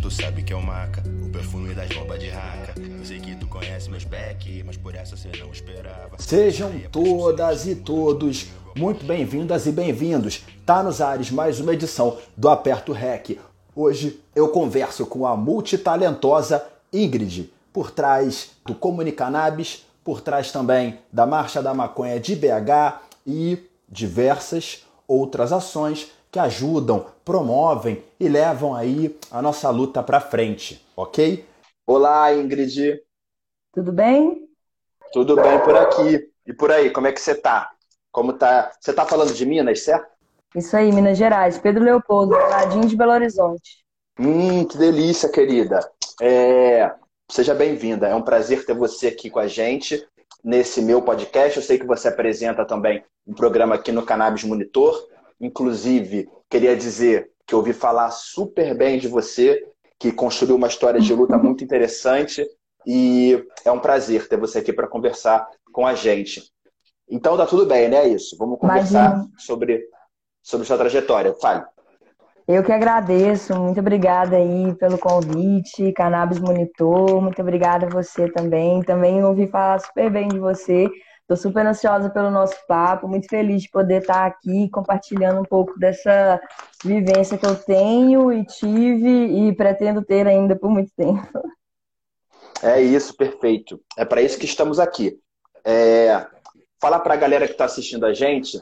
tu sabe que é o maca, o perfume das bombas de raca. Eu sei que tu conhece meus back, mas por essa você não esperava. Sejam todas e todos muito bem-vindas e bem-vindos. Tá nos ares mais uma edição do Aperto Rec. Hoje eu converso com a multitalentosa Ingrid, por trás do Comunicanabis, por trás também da Marcha da Maconha de BH e diversas outras ações que ajudam, promovem e levam aí a nossa luta para frente, ok? Olá, Ingrid. Tudo bem? Tudo bem por aqui. E por aí, como é que você tá? Como tá? Você tá falando de Minas, certo? Isso aí, Minas Gerais. Pedro Leopoldo, ladinho de Belo Horizonte. Hum, que delícia, querida. É... Seja bem-vinda. É um prazer ter você aqui com a gente nesse meu podcast. Eu sei que você apresenta também um programa aqui no Cannabis Monitor. Inclusive, queria dizer que ouvi falar super bem de você, que construiu uma história de luta muito interessante e é um prazer ter você aqui para conversar com a gente. Então tá tudo bem, né? Isso. Vamos conversar sobre sobre sua trajetória. Fale. Eu que agradeço, muito obrigada aí pelo convite, Cannabis Monitor, muito obrigada a você também. Também ouvi falar super bem de você. Estou super ansiosa pelo nosso papo, muito feliz de poder estar aqui compartilhando um pouco dessa vivência que eu tenho e tive e pretendo ter ainda por muito tempo. É isso, perfeito. É para isso que estamos aqui. É... Fala para a galera que está assistindo a gente.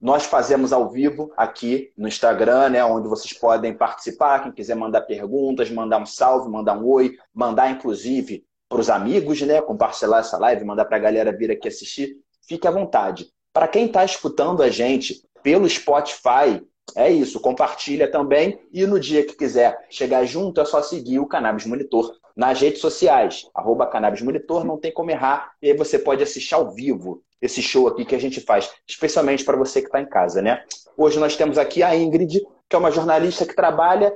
Nós fazemos ao vivo aqui no Instagram, né, onde vocês podem participar. Quem quiser mandar perguntas, mandar um salve, mandar um oi, mandar inclusive para os amigos, né? Compartilhar essa live, mandar para a galera vir aqui assistir. Fique à vontade. Para quem está escutando a gente pelo Spotify, é isso, compartilha também. E no dia que quiser chegar junto, é só seguir o Cannabis Monitor nas redes sociais. Arroba Cannabis Monitor, não tem como errar. E aí você pode assistir ao vivo esse show aqui que a gente faz, especialmente para você que está em casa, né? Hoje nós temos aqui a Ingrid, que é uma jornalista que trabalha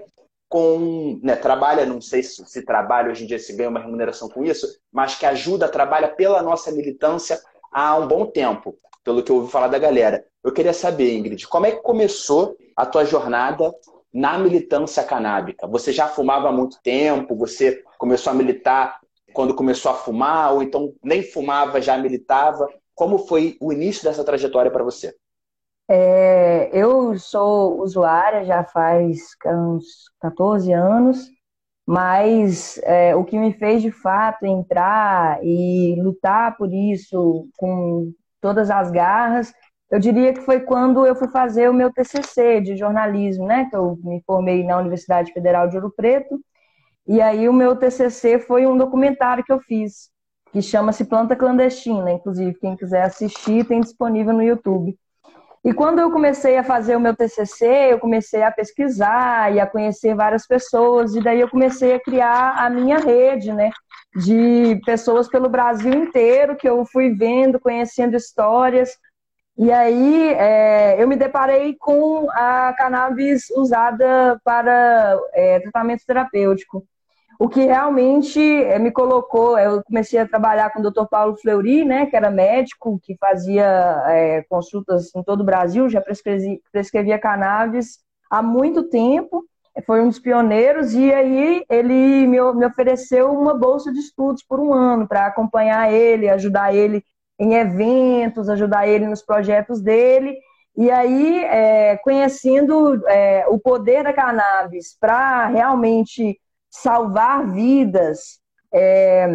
com. Né, trabalha, não sei se, se trabalha hoje em dia, se ganha uma remuneração com isso, mas que ajuda, trabalha pela nossa militância há um bom tempo, pelo que eu ouvi falar da galera. Eu queria saber, Ingrid, como é que começou a tua jornada na militância canábica? Você já fumava há muito tempo? Você começou a militar quando começou a fumar? Ou então nem fumava, já militava? Como foi o início dessa trajetória para você? É, eu sou usuária já faz uns 14 anos, mas é, o que me fez de fato entrar e lutar por isso com todas as garras, eu diria que foi quando eu fui fazer o meu TCC de jornalismo, né? Que eu me formei na Universidade Federal de Ouro Preto. E aí o meu TCC foi um documentário que eu fiz, que chama-se Planta Clandestina. Inclusive, quem quiser assistir, tem disponível no YouTube. E quando eu comecei a fazer o meu TCC, eu comecei a pesquisar e a conhecer várias pessoas, e daí eu comecei a criar a minha rede, né? De pessoas pelo Brasil inteiro, que eu fui vendo, conhecendo histórias. E aí é, eu me deparei com a cannabis usada para é, tratamento terapêutico o que realmente eh, me colocou, eu comecei a trabalhar com o Dr. Paulo Fleury, né, que era médico, que fazia é, consultas em todo o Brasil, já prescrevia, prescrevia cannabis há muito tempo, foi um dos pioneiros, e aí ele me, me ofereceu uma bolsa de estudos por um ano para acompanhar ele, ajudar ele em eventos, ajudar ele nos projetos dele, e aí, é, conhecendo é, o poder da cannabis para realmente salvar vidas, é,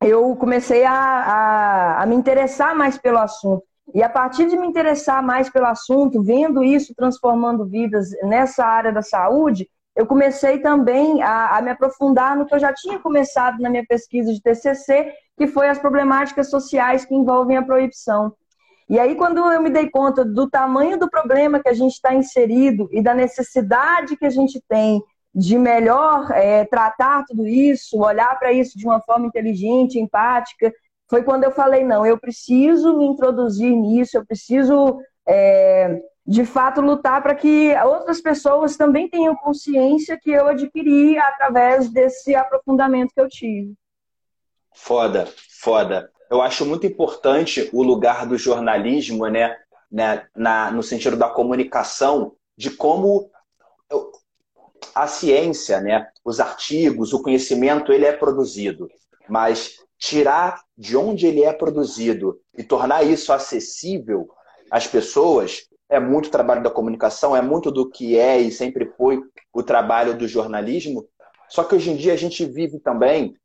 eu comecei a, a, a me interessar mais pelo assunto. E a partir de me interessar mais pelo assunto, vendo isso transformando vidas nessa área da saúde, eu comecei também a, a, me aprofundar no que eu já tinha começado na minha pesquisa de TCC, que foi as problemáticas sociais que envolvem a proibição. E aí, quando eu me dei conta do tamanho do problema que a gente está inserido e da necessidade que a gente tem de melhor é, tratar tudo isso, olhar para isso de uma forma inteligente, empática, foi quando eu falei: não, eu preciso me introduzir nisso, eu preciso, é, de fato, lutar para que outras pessoas também tenham consciência que eu adquiri através desse aprofundamento que eu tive. Foda, foda. Eu acho muito importante o lugar do jornalismo, né, né na, no sentido da comunicação, de como a ciência, né, os artigos, o conhecimento, ele é produzido, mas tirar de onde ele é produzido e tornar isso acessível às pessoas é muito trabalho da comunicação, é muito do que é e sempre foi o trabalho do jornalismo. Só que hoje em dia a gente vive também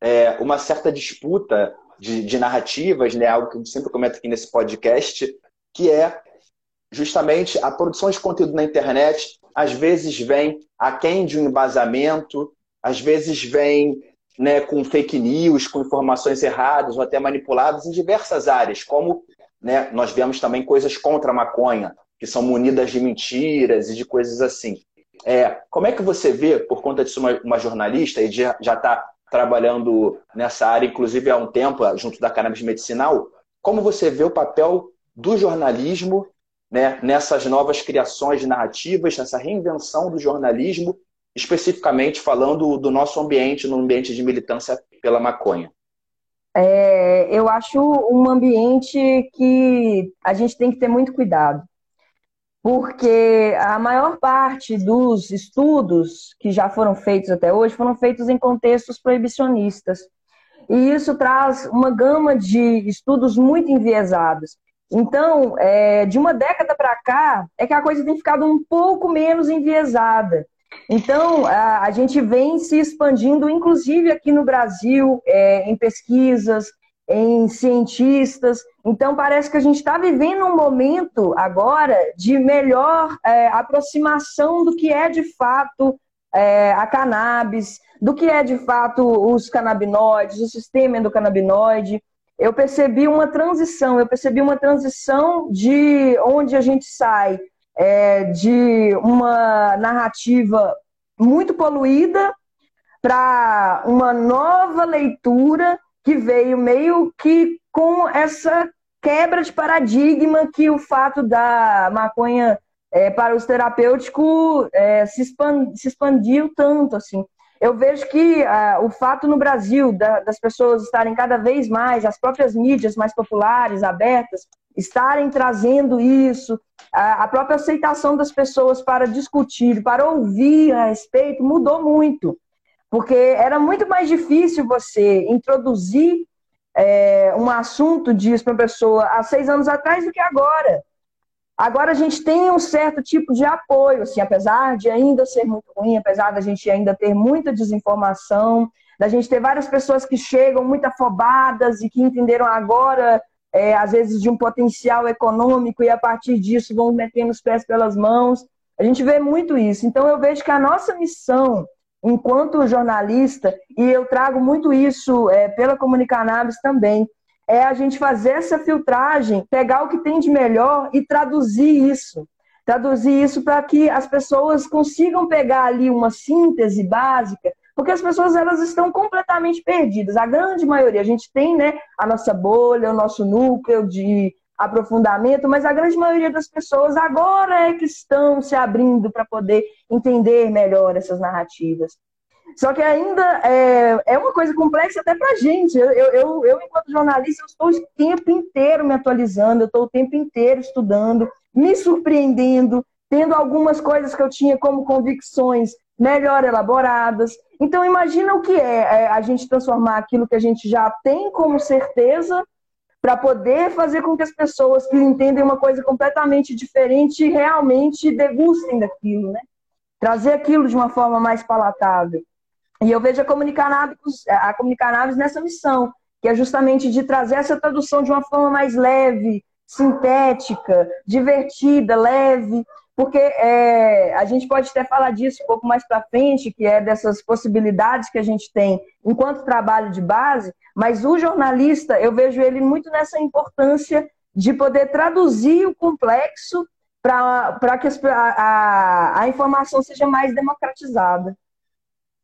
é, uma certa disputa de, de narrativas, né? algo que gente sempre comenta aqui nesse podcast, que é justamente a produção de conteúdo na internet às vezes vem aquém de um embasamento, às vezes vem né, com fake news, com informações erradas ou até manipuladas em diversas áreas, como né, nós vemos também coisas contra a maconha, que são munidas de mentiras e de coisas assim. É, como é que você vê, por conta disso, uma, uma jornalista e já está trabalhando nessa área, inclusive há um tempo, junto da cannabis medicinal, como você vê o papel do jornalismo né, nessas novas criações narrativas, nessa reinvenção do jornalismo, especificamente falando do nosso ambiente, no ambiente de militância pela maconha? É, eu acho um ambiente que a gente tem que ter muito cuidado, porque a maior parte dos estudos que já foram feitos até hoje foram feitos em contextos proibicionistas. E isso traz uma gama de estudos muito enviesados. Então, é, de uma década para cá, é que a coisa tem ficado um pouco menos enviesada. Então, a, a gente vem se expandindo, inclusive aqui no Brasil, é, em pesquisas, em cientistas. Então, parece que a gente está vivendo um momento agora de melhor é, aproximação do que é de fato é, a cannabis, do que é de fato os canabinoides, o sistema endocannabinoide eu percebi uma transição, eu percebi uma transição de onde a gente sai é, de uma narrativa muito poluída para uma nova leitura que veio meio que com essa quebra de paradigma que o fato da maconha é, para os terapêuticos é, se, expand, se expandiu tanto assim eu vejo que uh, o fato no Brasil da, das pessoas estarem cada vez mais, as próprias mídias mais populares, abertas, estarem trazendo isso, a, a própria aceitação das pessoas para discutir, para ouvir a respeito, mudou muito. Porque era muito mais difícil você introduzir é, um assunto disso para uma pessoa há seis anos atrás do que agora. Agora a gente tem um certo tipo de apoio, assim, apesar de ainda ser muito ruim, apesar da gente ainda ter muita desinformação, da gente ter várias pessoas que chegam muito afobadas e que entenderam agora, é, às vezes, de um potencial econômico e a partir disso vão metendo os pés pelas mãos. A gente vê muito isso. Então eu vejo que a nossa missão, enquanto jornalista, e eu trago muito isso é, pela Comunicanabis também, é a gente fazer essa filtragem, pegar o que tem de melhor e traduzir isso. Traduzir isso para que as pessoas consigam pegar ali uma síntese básica, porque as pessoas elas estão completamente perdidas. A grande maioria, a gente tem né, a nossa bolha, o nosso núcleo de aprofundamento, mas a grande maioria das pessoas agora é que estão se abrindo para poder entender melhor essas narrativas. Só que ainda é, é uma coisa complexa até para a gente. Eu, eu, eu, enquanto jornalista, eu estou o tempo inteiro me atualizando, eu estou o tempo inteiro estudando, me surpreendendo, tendo algumas coisas que eu tinha como convicções melhor elaboradas. Então, imagina o que é, é a gente transformar aquilo que a gente já tem como certeza para poder fazer com que as pessoas que entendem uma coisa completamente diferente realmente degustem daquilo, né? Trazer aquilo de uma forma mais palatável. E eu vejo a Comunicanabis, a Comunicanabis nessa missão, que é justamente de trazer essa tradução de uma forma mais leve, sintética, divertida, leve, porque é, a gente pode até falar disso um pouco mais para frente, que é dessas possibilidades que a gente tem enquanto trabalho de base, mas o jornalista, eu vejo ele muito nessa importância de poder traduzir o complexo para que a, a, a informação seja mais democratizada.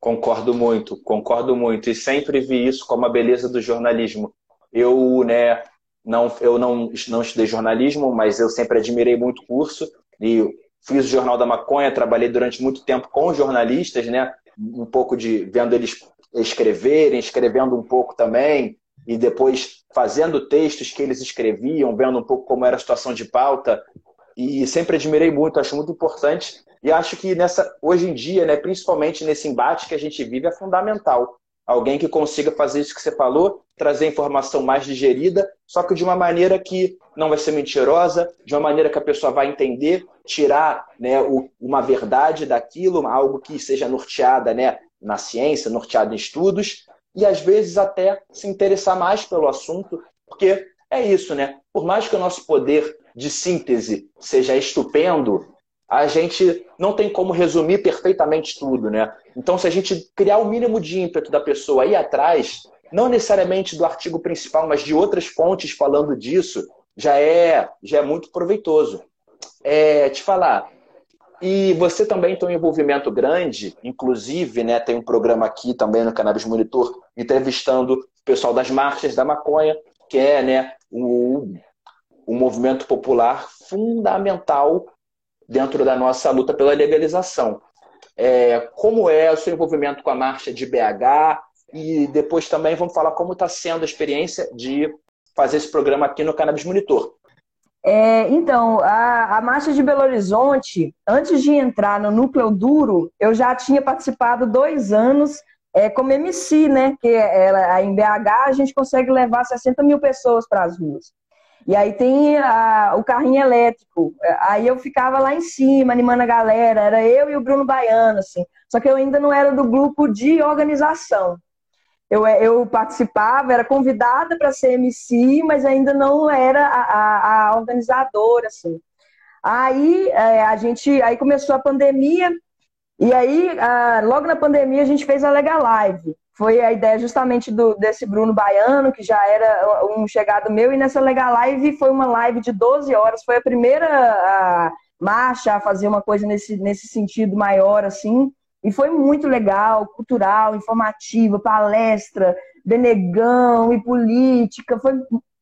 Concordo muito, concordo muito. E sempre vi isso como a beleza do jornalismo. Eu, né, não, eu não, não estudei jornalismo, mas eu sempre admirei muito o curso e fiz o Jornal da Maconha, trabalhei durante muito tempo com jornalistas, né, um pouco de vendo eles escreverem, escrevendo um pouco também, e depois fazendo textos que eles escreviam, vendo um pouco como era a situação de pauta. E sempre admirei muito, acho muito importante E acho que nessa, hoje em dia, né, principalmente nesse embate que a gente vive, é fundamental. Alguém que consiga fazer isso que você falou, trazer informação mais digerida, só que de uma maneira que não vai ser mentirosa, de uma maneira que a pessoa vai entender, tirar né, uma verdade daquilo, algo que seja norteada né, na ciência, norteada em estudos, e às vezes até se interessar mais pelo assunto, porque é isso, né? Por mais que o nosso poder de síntese seja estupendo, a gente não tem como resumir perfeitamente tudo, né? Então, se a gente criar o mínimo de ímpeto da pessoa aí atrás, não necessariamente do artigo principal, mas de outras fontes falando disso, já é, já é muito proveitoso. É, te falar, e você também tem um envolvimento grande, inclusive, né, tem um programa aqui também no Cannabis Monitor, entrevistando o pessoal das marchas da maconha, que é né, o, o movimento popular fundamental dentro da nossa luta pela legalização. É, como é o seu envolvimento com a marcha de BH e depois também vamos falar como está sendo a experiência de fazer esse programa aqui no Cannabis Monitor. É, então, a, a Marcha de Belo Horizonte, antes de entrar no núcleo duro, eu já tinha participado dois anos é, como MC, né? Que ela, em BH a gente consegue levar 60 mil pessoas para as ruas. E aí tem a, o carrinho elétrico. Aí eu ficava lá em cima, animando a galera. Era eu e o Bruno Baiano, assim. Só que eu ainda não era do grupo de organização. Eu, eu participava, era convidada para ser MC, mas ainda não era a, a, a organizadora, assim. Aí é, a gente, aí começou a pandemia, e aí, logo na pandemia, a gente fez a Lega Live. Foi a ideia justamente do, desse Bruno Baiano, que já era um chegado meu, e nessa Lega Live foi uma live de 12 horas. Foi a primeira a, marcha a fazer uma coisa nesse, nesse sentido maior, assim. E foi muito legal, cultural, informativa, palestra, Benegão e política. Foi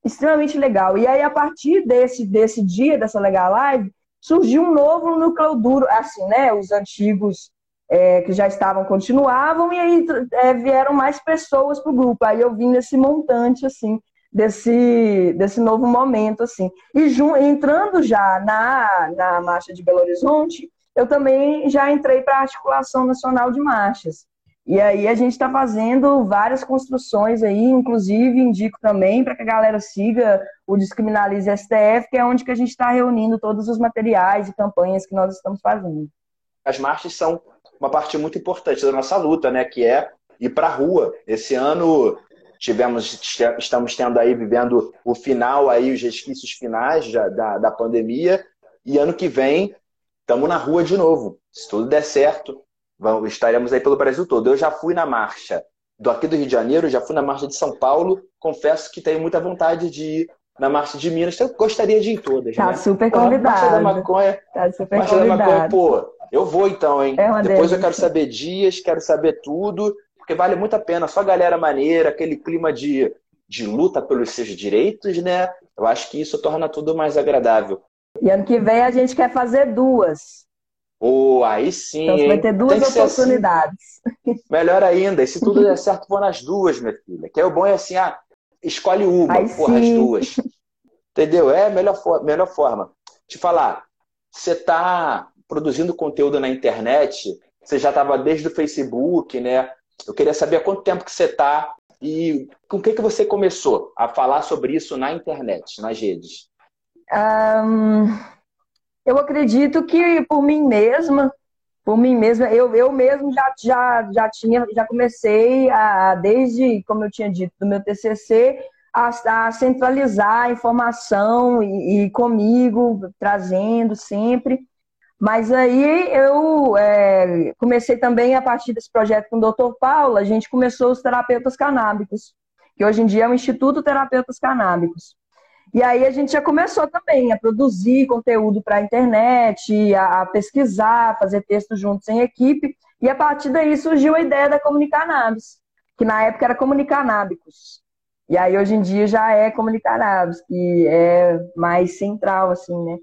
extremamente legal. E aí, a partir desse, desse dia, dessa Legal Live, surgiu um novo núcleo duro, assim, né? Os antigos é, que já estavam continuavam, e aí é, vieram mais pessoas para o grupo. Aí eu vim nesse montante, assim, desse, desse novo momento, assim. E entrando já na, na Marcha de Belo Horizonte, eu também já entrei para a Articulação Nacional de Marchas. E aí a gente está fazendo várias construções aí, inclusive indico também para que a galera siga o Descriminalize STF, que é onde que a gente está reunindo todos os materiais e campanhas que nós estamos fazendo. As marchas são uma parte muito importante da nossa luta, né? Que é ir para a rua. Esse ano tivemos, estamos tendo aí vivendo o final aí, os resquícios finais da, da, da pandemia, e ano que vem estamos na rua de novo. Se tudo der certo, Vamos, estaremos aí pelo Brasil todo. Eu já fui na marcha do aqui do Rio de Janeiro, já fui na marcha de São Paulo. Confesso que tenho muita vontade de ir na marcha de Minas. Eu gostaria de ir em todas. Tá né? super convidado. Marcha da maconha. Tá super marcha convidado. da maconha, pô, eu vou então, hein? É Depois eu quero saber dias, quero saber tudo, porque vale muito a pena. Só galera maneira, aquele clima de, de luta pelos seus direitos, né? Eu acho que isso torna tudo mais agradável. E ano que vem a gente quer fazer duas. Oh, aí sim. Então vai ter duas oportunidades. Assim. Melhor ainda, e se tudo der certo, vou nas duas, minha filha. Que é o bom é assim, ah, escolhe uma, aí porra, sim. as duas. Entendeu? É a melhor, melhor forma. Te falar, você está produzindo conteúdo na internet, você já estava desde o Facebook, né? Eu queria saber há quanto tempo que você está e com o que, que você começou a falar sobre isso na internet, nas redes? Um, eu acredito que por mim mesma, por mim mesma, eu, eu mesmo já, já, já tinha, já comecei a, desde, como eu tinha dito, do meu TCC, a, a centralizar a informação e, e, comigo, trazendo sempre. Mas aí eu é, comecei também a partir desse projeto com o Dr. Paulo, a gente começou os terapeutas canábicos, que hoje em dia é o Instituto Terapeutas Canábicos. E aí a gente já começou também a produzir conteúdo para a internet, a, pesquisar, fazer textos juntos em equipe. E a partir daí surgiu a ideia da Comunicanabis, que na época era Comunicanábicos. E aí hoje em dia já é Comunicanabis, que é mais central, assim, né?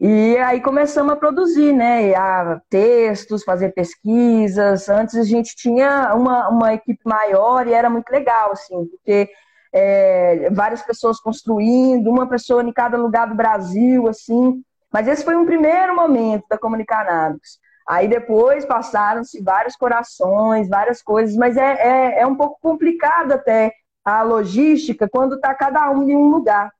E aí começamos a produzir, né? A textos, fazer pesquisas. Antes a gente tinha uma, uma equipe maior e era muito legal, assim, porque é, várias pessoas construindo, uma pessoa em cada lugar do Brasil, assim. Mas esse foi um primeiro momento da Comunicanábicos. Aí depois passaram-se vários corações, várias coisas, mas é, é, é um pouco complicado até a logística quando está cada um em um lugar.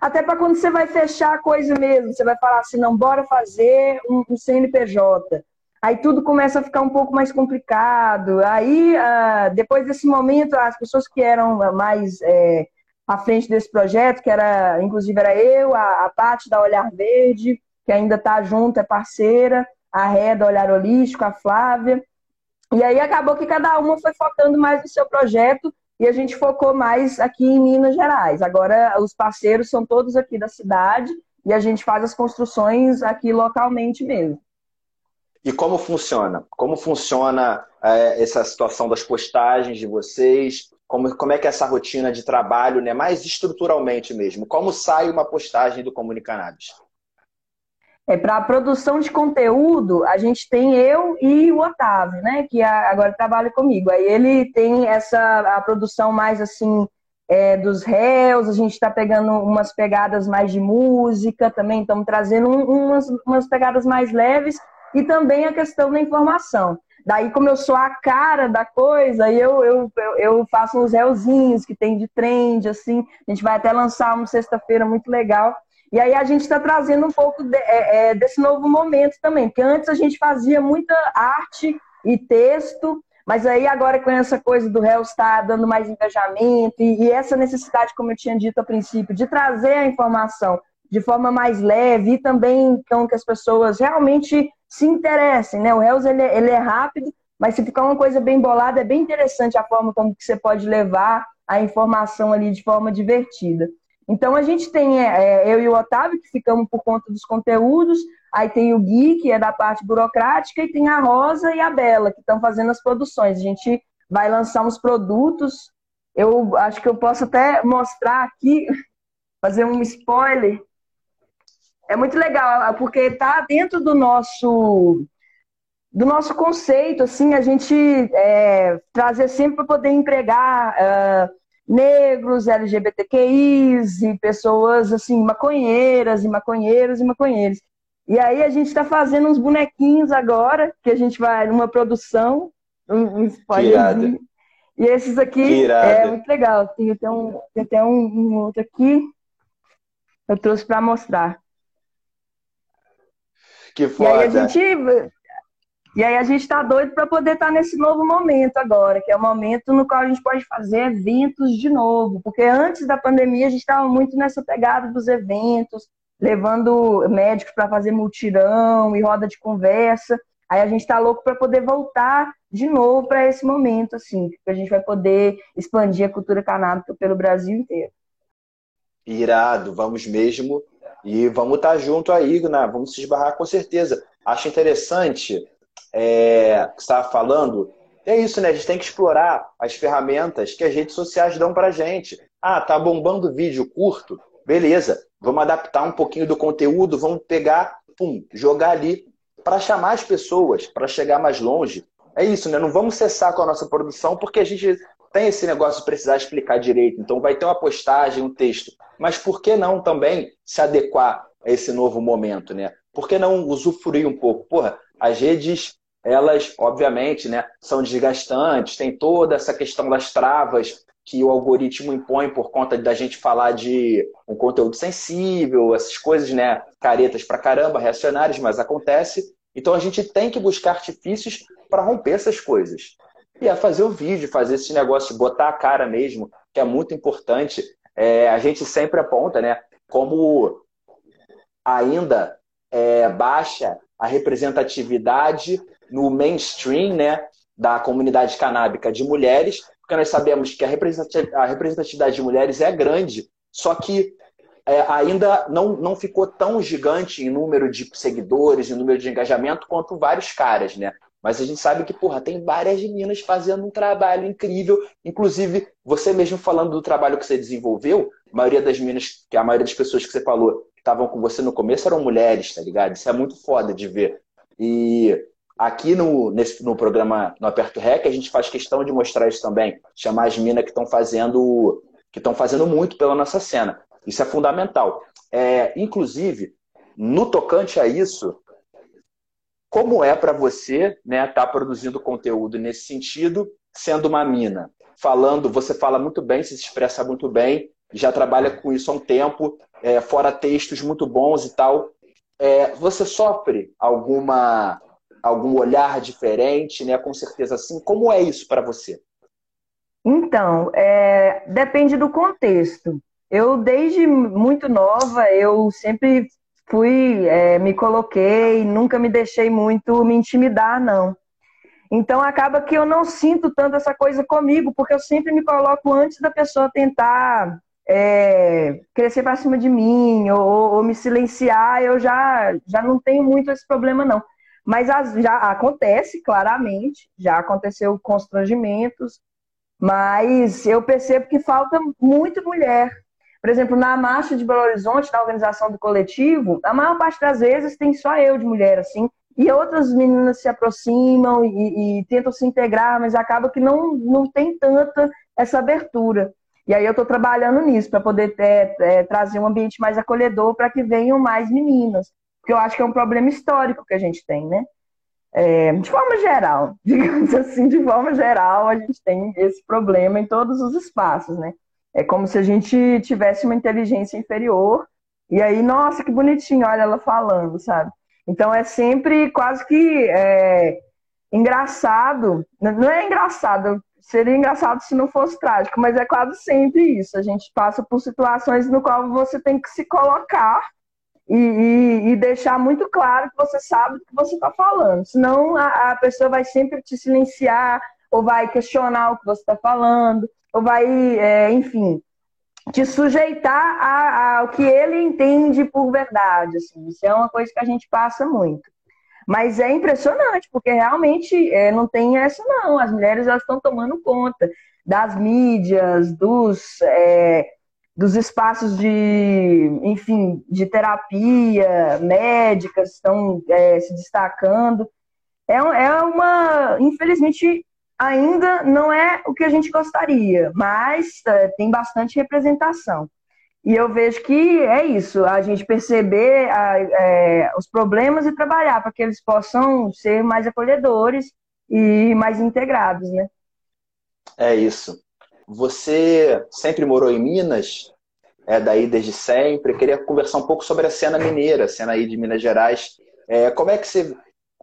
Até para quando você vai fechar a coisa mesmo, você vai falar assim, não, bora fazer um, um CNPJ. Aí tudo começa a ficar um pouco mais complicado. Aí, uh, depois desse momento, as pessoas que eram mais é, à frente desse projeto, que era, inclusive era eu, a, a Paty da Olhar Verde, que ainda está junto, é parceira, a Ré Olhar Holístico, a Flávia. E aí acabou que cada uma foi focando mais no seu projeto e a gente focou mais aqui em Minas Gerais. Agora os parceiros são todos aqui da cidade e a gente faz as construções aqui localmente mesmo. E como funciona? Como funciona é, essa situação das postagens de vocês? Como, como é que é essa rotina de trabalho, né? mais estruturalmente mesmo? Como sai uma postagem do Comunicanabis? É, para a produção de conteúdo, a gente tem eu e o Otávio, né? Que agora trabalha comigo. Aí ele tem essa a produção mais assim é, dos réus, a gente está pegando umas pegadas mais de música também, estamos trazendo umas, umas pegadas mais leves e também a questão da informação. Daí, como eu sou a cara da coisa, eu, eu, eu faço uns réuzinhos que tem de trend, assim. A gente vai até lançar uma sexta-feira muito legal. E aí a gente está trazendo um pouco de, é, é, desse novo momento também, porque antes a gente fazia muita arte e texto, mas aí agora com essa coisa do réu estar dando mais engajamento e, e, essa necessidade, como eu tinha dito a princípio, de trazer a informação de forma mais leve e também então que as pessoas realmente se interessem, né? O Reels ele, ele é rápido, mas se ficar uma coisa bem bolada, é bem interessante a forma como que você pode levar a informação ali de forma divertida. Então a gente tem é, é, eu e o Otávio que ficamos por conta dos conteúdos, aí tem o Gui, que é da parte burocrática, e tem a Rosa e a Bela, que estão fazendo as produções. A gente vai lançar uns produtos. Eu acho que eu posso até mostrar aqui, fazer um spoiler é muito legal, porque está dentro do nosso do nosso conceito, assim, a gente é, trazer sempre para poder empregar uh, negros, LGBTQIs e pessoas assim, maconheiras e maconheiros e maconheiros. E aí a gente está fazendo uns bonequinhos agora, que a gente vai numa produção, um, um spoiler. E esses aqui é muito legal. Tem até um, tem até um, um outro aqui. Eu trouxe para mostrar. Que foda. E aí a gente, e aí a gente está doido para poder estar tá nesse novo momento agora, que é o momento no qual a gente pode fazer eventos de novo. Porque antes da pandemia a gente estava muito nessa pegada dos eventos, levando médicos para fazer multirão e roda de conversa. Aí a gente está louco para poder voltar de novo para esse momento, assim, que a gente vai poder expandir a cultura canábica pelo Brasil inteiro. Irado, vamos mesmo. E vamos estar tá junto aí, né? vamos se esbarrar com certeza. Acho interessante é, que estava falando. É isso, né? A gente tem que explorar as ferramentas que as redes sociais dão para gente. Ah, tá bombando vídeo curto? Beleza. Vamos adaptar um pouquinho do conteúdo, vamos pegar, pum, jogar ali para chamar as pessoas, para chegar mais longe. É isso, né? Não vamos cessar com a nossa produção porque a gente tem esse negócio de precisar explicar direito. Então vai ter uma postagem, um texto. Mas por que não também se adequar a esse novo momento, né? Por que não usufruir um pouco? Porra, as redes, elas, obviamente, né, são desgastantes, tem toda essa questão das travas que o algoritmo impõe por conta da gente falar de um conteúdo sensível, essas coisas, né, caretas pra caramba, reacionárias, mas acontece. Então a gente tem que buscar artifícios para romper essas coisas. E é fazer o vídeo, fazer esse negócio, botar a cara mesmo, que é muito importante. É, a gente sempre aponta, né? Como ainda é, baixa a representatividade no mainstream, né? Da comunidade canábica de mulheres, porque nós sabemos que a representatividade de mulheres é grande, só que é, ainda não, não ficou tão gigante em número de seguidores, em número de engajamento, quanto vários caras, né? Mas a gente sabe que, porra, tem várias meninas fazendo um trabalho incrível. Inclusive, você mesmo falando do trabalho que você desenvolveu, a maioria das meninas, que a maioria das pessoas que você falou que estavam com você no começo eram mulheres, tá ligado? Isso é muito foda de ver. E aqui no, nesse, no programa no Aperto Rec, a gente faz questão de mostrar isso também. Chamar as minas que estão fazendo que estão fazendo muito pela nossa cena. Isso é fundamental. É, inclusive, no tocante a isso, como é para você né, estar tá produzindo conteúdo nesse sentido, sendo uma mina? Falando, você fala muito bem, se expressa muito bem, já trabalha com isso há um tempo, é, fora textos muito bons e tal. É, você sofre alguma algum olhar diferente, né? Com certeza sim. Como é isso para você? Então, é, depende do contexto. Eu, desde muito nova, eu sempre fui, é, me coloquei, nunca me deixei muito me intimidar, não. Então, acaba que eu não sinto tanto essa coisa comigo, porque eu sempre me coloco antes da pessoa tentar é, crescer para cima de mim ou, ou, me silenciar, eu já, já não tenho muito esse problema, não. Mas as, já acontece, claramente, já aconteceu constrangimentos, mas eu percebo que falta muito mulher. Por exemplo, na marcha de Belo Horizonte, na organização do coletivo, a maior parte das vezes tem só eu de mulher, assim, e outras meninas se aproximam e, e tentam se integrar, mas acaba que não, não tem tanta essa abertura. E aí eu estou trabalhando nisso, para poder ter, é, trazer um ambiente mais acolhedor para que venham mais meninas. Porque eu acho que é um problema histórico que a gente tem, né? É, de forma geral, digamos assim, de forma geral, a gente tem esse problema em todos os espaços, né? É como se a gente tivesse uma inteligência inferior, e aí, nossa, que bonitinho, olha ela falando, sabe? Então é sempre quase que é, engraçado, não é engraçado, seria engraçado se não fosse trágico, mas é quase sempre isso. A gente passa por situações no qual você tem que se colocar e, e, e, deixar muito claro que você sabe o que você está falando. Senão a, a, pessoa vai sempre te silenciar, ou vai questionar o que você está falando, ou vai, é, enfim, te sujeitar ao que ele entende por verdade. Assim. Isso é uma coisa que a gente passa muito. Mas é impressionante, porque realmente é, não tem essa, não. As mulheres elas estão tomando conta das mídias, dos. É, dos espaços de, enfim, de terapia, médicas estão é, se destacando. É, é uma, infelizmente, ainda não é o que a gente gostaria, mas é, tem bastante representação. E eu vejo que é isso, a gente perceber a, é, os problemas e trabalhar para que eles possam ser mais acolhedores e mais integrados, né? É isso. Você sempre morou em Minas, é daí desde sempre. Eu queria conversar um pouco sobre a cena mineira, a cena aí de Minas Gerais. É, como é que você,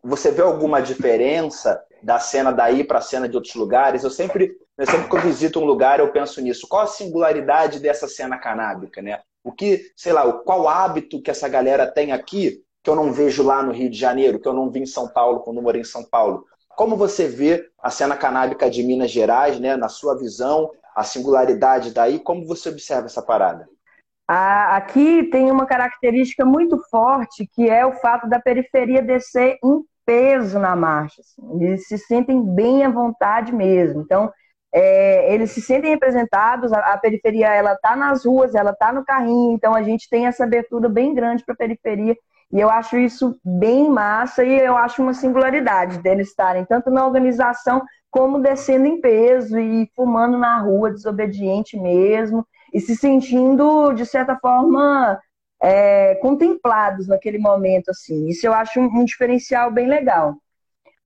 você vê alguma diferença da cena daí para a cena de outros lugares? Eu sempre, eu sempre que eu visito um lugar, eu penso nisso. Qual a singularidade dessa cena canábica, né? O que, sei lá, qual hábito que essa galera tem aqui que eu não vejo lá no Rio de Janeiro, que eu não vi em São Paulo quando morei em São Paulo? Como você vê a cena canábica de Minas Gerais, né, na sua visão, a singularidade daí? Como você observa essa parada? Aqui tem uma característica muito forte que é o fato da periferia descer em peso na marcha. Assim. Eles se sentem bem à vontade mesmo. Então, é, eles se sentem representados. A, a periferia ela está nas ruas, ela está no carrinho. Então, a gente tem essa abertura bem grande para a periferia. E eu acho isso bem massa e eu acho uma singularidade deles estarem tanto na organização como descendo em peso e fumando na rua, desobediente mesmo, e se sentindo, de certa forma, é, contemplados naquele momento. assim. Isso eu acho um, diferencial bem legal.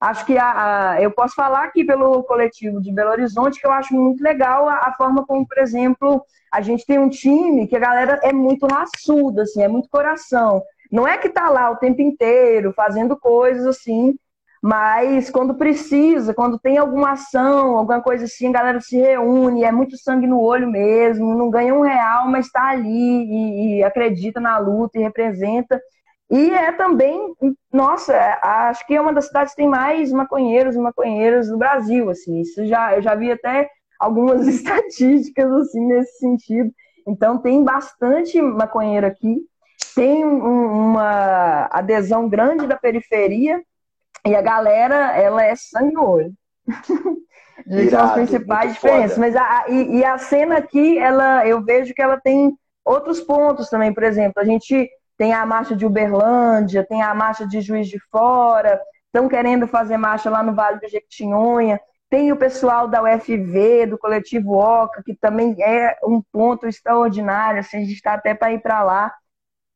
Acho que a, a, eu posso falar aqui pelo coletivo de Belo Horizonte que eu acho muito legal a, a, forma como, por exemplo, a gente tem um time que a galera é muito raçuda, assim, é muito coração. Não é que tá lá o tempo inteiro fazendo coisas assim, mas quando precisa, quando tem alguma ação, alguma coisa assim, a galera se reúne, é muito sangue no olho mesmo, não ganha um real, mas está ali e, e, acredita na luta e representa. E é também, nossa, acho que é uma das cidades que tem mais maconheiros e maconheiras do Brasil, assim. Isso já, eu já vi até algumas estatísticas assim nesse sentido. Então tem bastante maconheiro aqui, tem um, uma adesão grande da periferia e a galera, ela é sangue no olho. são as principais diferenças. Mas a, e, e, a cena aqui, ela, eu vejo que ela tem outros pontos também. Por exemplo, a gente tem a marcha de Uberlândia, tem a marcha de Juiz de Fora, estão querendo fazer marcha lá no Vale do Jequitinhonha. Tem o pessoal da UFV, do coletivo OCA, que também é um ponto extraordinário. Assim, a gente está até para ir para lá.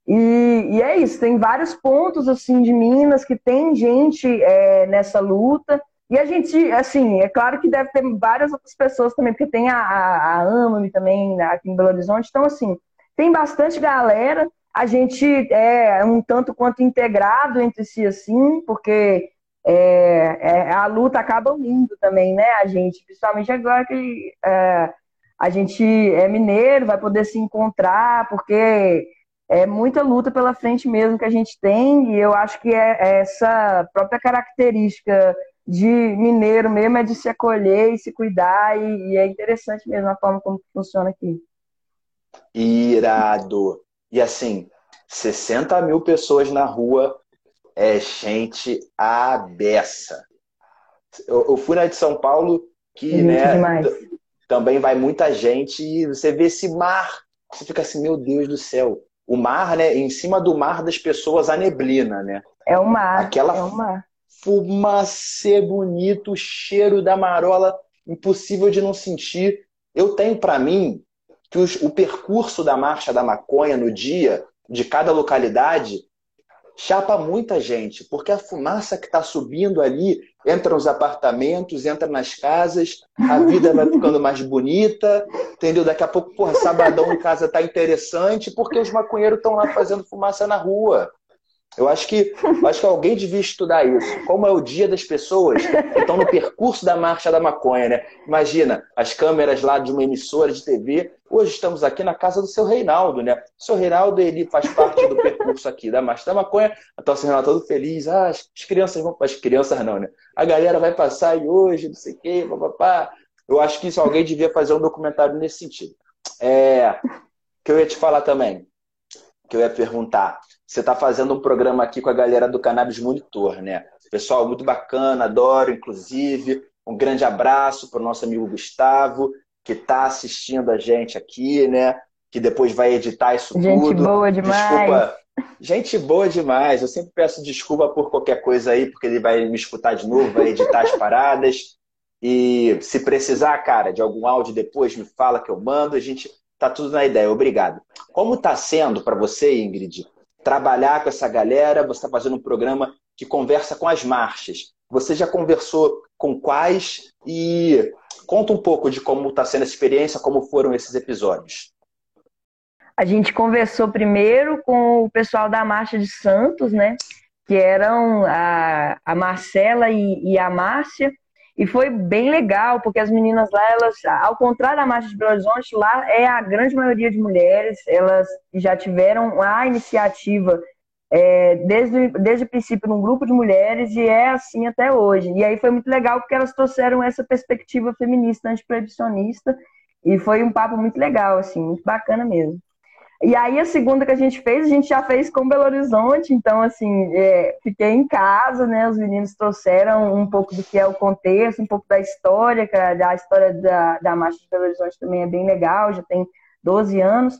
E, e, é isso, tem vários pontos assim de Minas que tem gente é, nessa luta. E a gente, assim, é claro que deve ter várias outras pessoas também, porque tem a, a, a AMAME também né, aqui em Belo Horizonte. Então, assim, tem bastante galera. A gente é um tanto quanto integrado entre si, assim, porque é, é, a luta acaba unindo também, né? A gente, principalmente agora que é, a gente é mineiro, vai poder se encontrar, porque é muita luta pela frente mesmo que a gente tem, e eu acho que é, é essa própria característica de mineiro mesmo é de se acolher e se cuidar, e, e é interessante mesmo a forma como funciona aqui. Irado! E assim, 60 mil pessoas na rua é gente abessa. Eu, eu fui na de São Paulo, que né, também vai muita gente, e você vê esse mar, você fica assim, meu Deus do céu. O mar, né? Em cima do mar das pessoas, a neblina, né? É o mar. Aquela é o mar. fumacê bonito, o cheiro da marola, impossível de não sentir. Eu tenho para mim que os, o percurso da marcha da maconha no dia de cada localidade chapa muita gente, porque a fumaça que está subindo ali entra nos apartamentos, entra nas casas, a vida vai ficando mais bonita, entendeu? Daqui a pouco, porra, sabadão em casa tá interessante, porque os maconheiros estão lá fazendo fumaça na rua. Eu acho que, acho que alguém devia estudar isso. Como é o dia das pessoas que estão no percurso da marcha da maconha, né? Imagina, as câmeras lá de uma emissora de TV. Hoje estamos aqui na casa do seu Reinaldo, né? O seu Reinaldo, ele faz parte do percurso aqui da marcha da maconha. Então, o seu Reinaldo todo feliz. Ah, as crianças vão... As crianças não, né? A galera vai passar e hoje, não sei o quê, papapá. Eu acho que isso alguém devia fazer um documentário nesse sentido. É... que eu ia te falar também que eu ia perguntar. Você está fazendo um programa aqui com a galera do Cannabis Monitor, né? Pessoal, muito bacana, adoro, inclusive. Um grande abraço para o nosso amigo Gustavo, que está assistindo a gente aqui, né? Que depois vai editar isso gente tudo. Gente boa demais. Desculpa. Gente boa demais. Eu sempre peço desculpa por qualquer coisa aí, porque ele vai me escutar de novo, vai editar as paradas. E se precisar, cara, de algum áudio depois, me fala que eu mando. A gente Tá tudo na ideia, obrigado. Como está sendo para você, Ingrid, trabalhar com essa galera? Você está fazendo um programa que conversa com as marchas. Você já conversou com quais? E conta um pouco de como está sendo essa experiência, como foram esses episódios. A gente conversou primeiro com o pessoal da Marcha de Santos, né? Que eram a, a Marcela e, e a Márcia. E foi bem legal, porque as meninas lá, elas, ao contrário da Marcha de Belo Horizonte, lá é a grande maioria de mulheres, elas já tiveram a iniciativa é, desde, desde o princípio num grupo de mulheres e é assim até hoje. E aí foi muito legal porque elas trouxeram essa perspectiva feminista, antiproibicionista, e foi um papo muito legal, assim, muito bacana mesmo. E aí a segunda que a gente fez, a gente já fez com Belo Horizonte, então assim, é, fiquei em casa, né? Os meninos trouxeram um pouco do que é o contexto, um pouco da história, que a, a história da, da Marcha de Belo Horizonte também é bem legal, já tem 12 anos.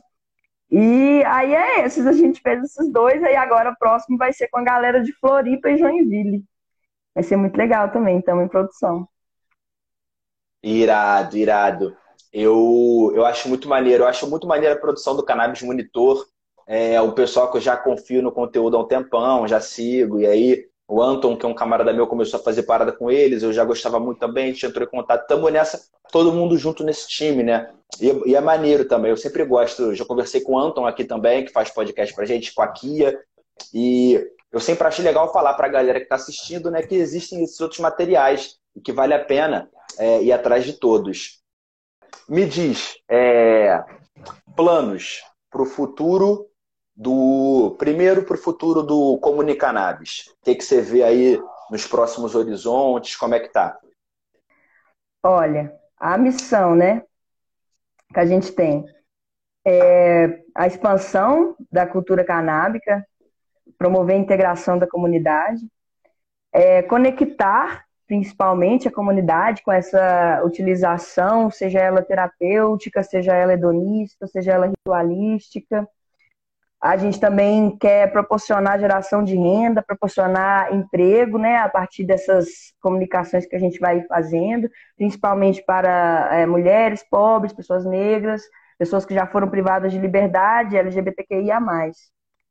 E aí é esses, a gente fez esses dois, aí agora o próximo vai ser com a galera de Floripa e Joinville. Vai ser muito legal também, estamos em produção. Irado, irado. Eu, eu acho muito maneiro. Eu acho muito maneiro a produção do Cannabis Monitor. É um pessoal que eu já confio no conteúdo há um tempão, já sigo. E aí, o Anton, que é um camarada meu, começou a fazer parada com eles. Eu já gostava muito também, a gente entrou em contato. Estamos nessa, todo mundo junto nesse time, né? E, e, é maneiro também. Eu sempre gosto. Já conversei com o Anton aqui também, que faz podcast pra gente, com a Kia. E eu sempre achei legal falar para a galera que está assistindo né, que existem esses outros materiais e que vale a pena é, ir atrás de todos. Me diz, é, planos para o futuro do. Primeiro, para o futuro do Comunicanabis. O que, que você vê aí nos próximos horizontes? Como é que tá? Olha, a missão, né, que a gente tem é a expansão da cultura canábica, promover a integração da comunidade, é conectar principalmente a comunidade com essa utilização, seja ela terapêutica, seja ela hedonista, seja ela ritualística. A gente também quer proporcionar geração de renda, proporcionar emprego, né, a partir dessas comunicações que a gente vai fazendo, principalmente para é, mulheres, pobres, pessoas negras, pessoas que já foram privadas de liberdade, LGBTQIA+.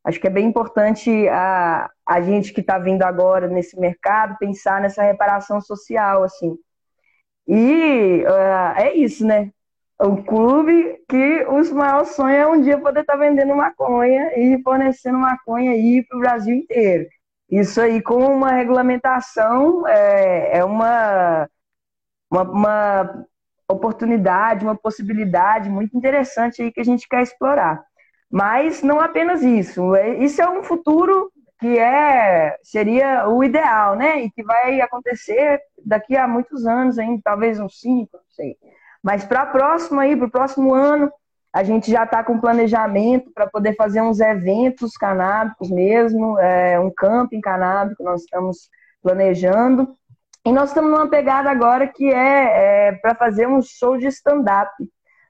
Acho que é bem importante a, a gente que está vindo agora nesse mercado pensar nessa reparação social, assim. E uh, é isso, né? Um clube que os maiores sonhos é um dia poder estar tá vendendo maconha e fornecendo maconha aí para o Brasil inteiro. Isso aí, com uma regulamentação, é, é uma, uma, uma oportunidade, uma possibilidade muito interessante aí que a gente quer explorar. Mas não apenas isso. É, isso é um futuro que é seria o ideal, né? E que vai acontecer daqui a muitos anos ainda, talvez uns cinco, não sei. Mas para a próxima aí, para o próximo ano, a gente já está com planejamento para poder fazer uns eventos canábicos mesmo, é, um camping canábico nós estamos planejando. E nós estamos numa pegada agora que é, é para fazer um show de stand-up.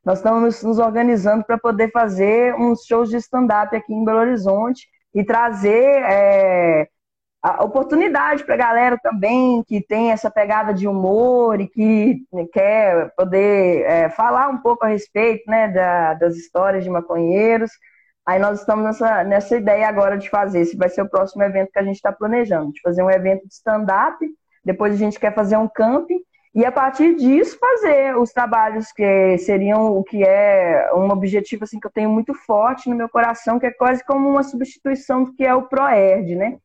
Nós estamos nos organizando para poder fazer uns shows de stand-up aqui em Belo Horizonte e trazer é, a oportunidade para a galera também que tem essa pegada de humor e que quer poder é, falar um pouco a respeito né, da, das histórias de maconheiros. Aí nós estamos nessa, nessa ideia agora de fazer. Esse vai ser o próximo evento que a gente está planejando, de fazer um evento de stand-up. Depois a gente quer fazer um camping e a partir disso fazer os trabalhos que seriam o que é um objetivo assim que eu tenho muito forte no meu coração, que é quase como uma substituição do que é o ProERD, né?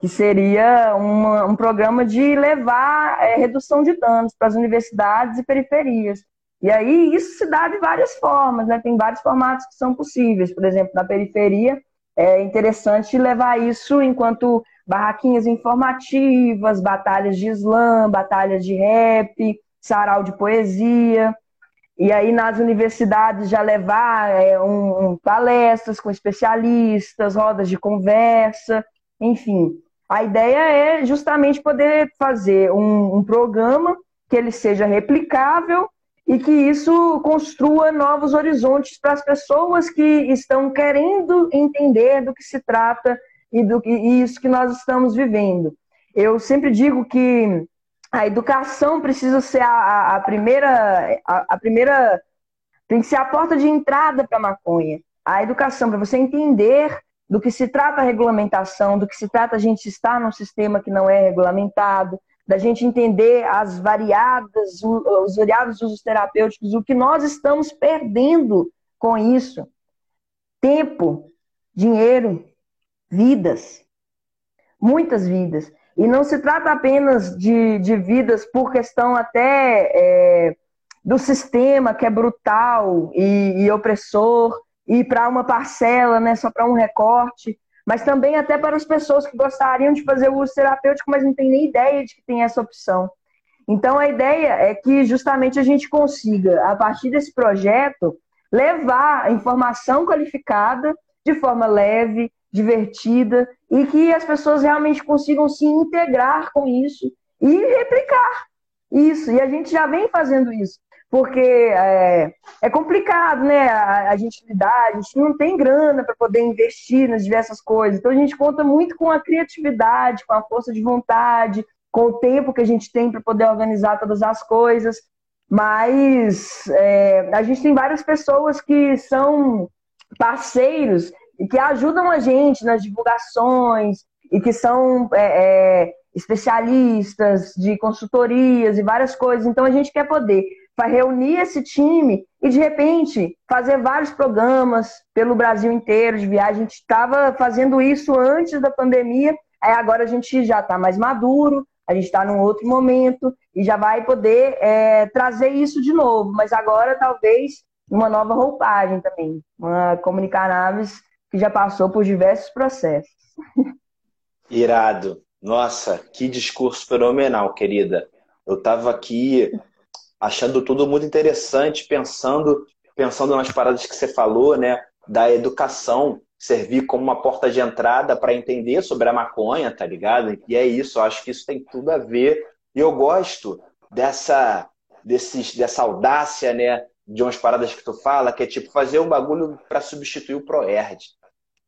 Que seria uma, um programa de levar é, redução de danos para as universidades e periferias. E aí isso se dá de várias formas, né? Tem vários formatos que são possíveis. Por exemplo, na periferia é interessante levar isso enquanto barraquinhas informativas, batalhas de slam, batalhas de rap, sarau de poesia. E aí nas universidades já levar é, um, um, palestras com especialistas, rodas de conversa, enfim. A ideia é justamente poder fazer um, um programa que ele seja replicável e que isso construa novos horizontes para as pessoas que estão querendo entender do que se trata e, do, e isso que nós estamos vivendo. Eu sempre digo que a educação precisa ser a, a primeira, a, a, primeira, tem que ser a porta de entrada para a maconha. A educação, para você entender do que se trata a regulamentação, do que se trata a gente estar num sistema que não é regulamentado, da gente entender as variadas, os variados usos terapêuticos, o que nós estamos perdendo com isso. Tempo, dinheiro, vidas, muitas vidas. E não se trata apenas de, de vidas por questão até é, do sistema que é brutal e, e opressor, e para uma parcela, né, só para um recorte, mas também até para as pessoas que gostariam de fazer o uso terapêutico, mas não tem nem ideia de que tem essa opção. Então a ideia é que justamente a gente consiga, a partir desse projeto, levar informação qualificada de forma leve, divertida e que as pessoas realmente consigam se integrar com isso e replicar isso. E a gente já vem fazendo isso, porque é, é complicado, né? A, a, gente lidar, a gente não tem grana para poder investir nas diversas coisas. Então a gente conta muito com a criatividade, com a força de vontade, com o tempo que a gente tem para poder organizar todas as coisas. Mas é, a gente tem várias pessoas que são parceiros e que ajudam a gente nas divulgações e que são é, é, especialistas de consultorias e várias coisas. Então a gente quer poder reunir esse time e de repente fazer vários programas pelo Brasil inteiro de viagem. A gente estava fazendo isso antes da pandemia, aí agora a gente já está mais maduro, a gente está num outro momento e já vai poder é, trazer isso de novo, mas agora talvez uma nova roupagem também, uma comunicar naves que já passou por diversos processos. Irado. Nossa, que discurso fenomenal, querida. Eu estava aqui achando tudo muito interessante, pensando, pensando nas paradas que você falou, né, da educação servir como uma porta de entrada para entender sobre a maconha, tá ligado? E é isso, eu acho que isso tem tudo a ver. E eu gosto dessa desses, dessa audácia, né, de umas paradas que tu fala, que é tipo fazer um bagulho para substituir o ProErd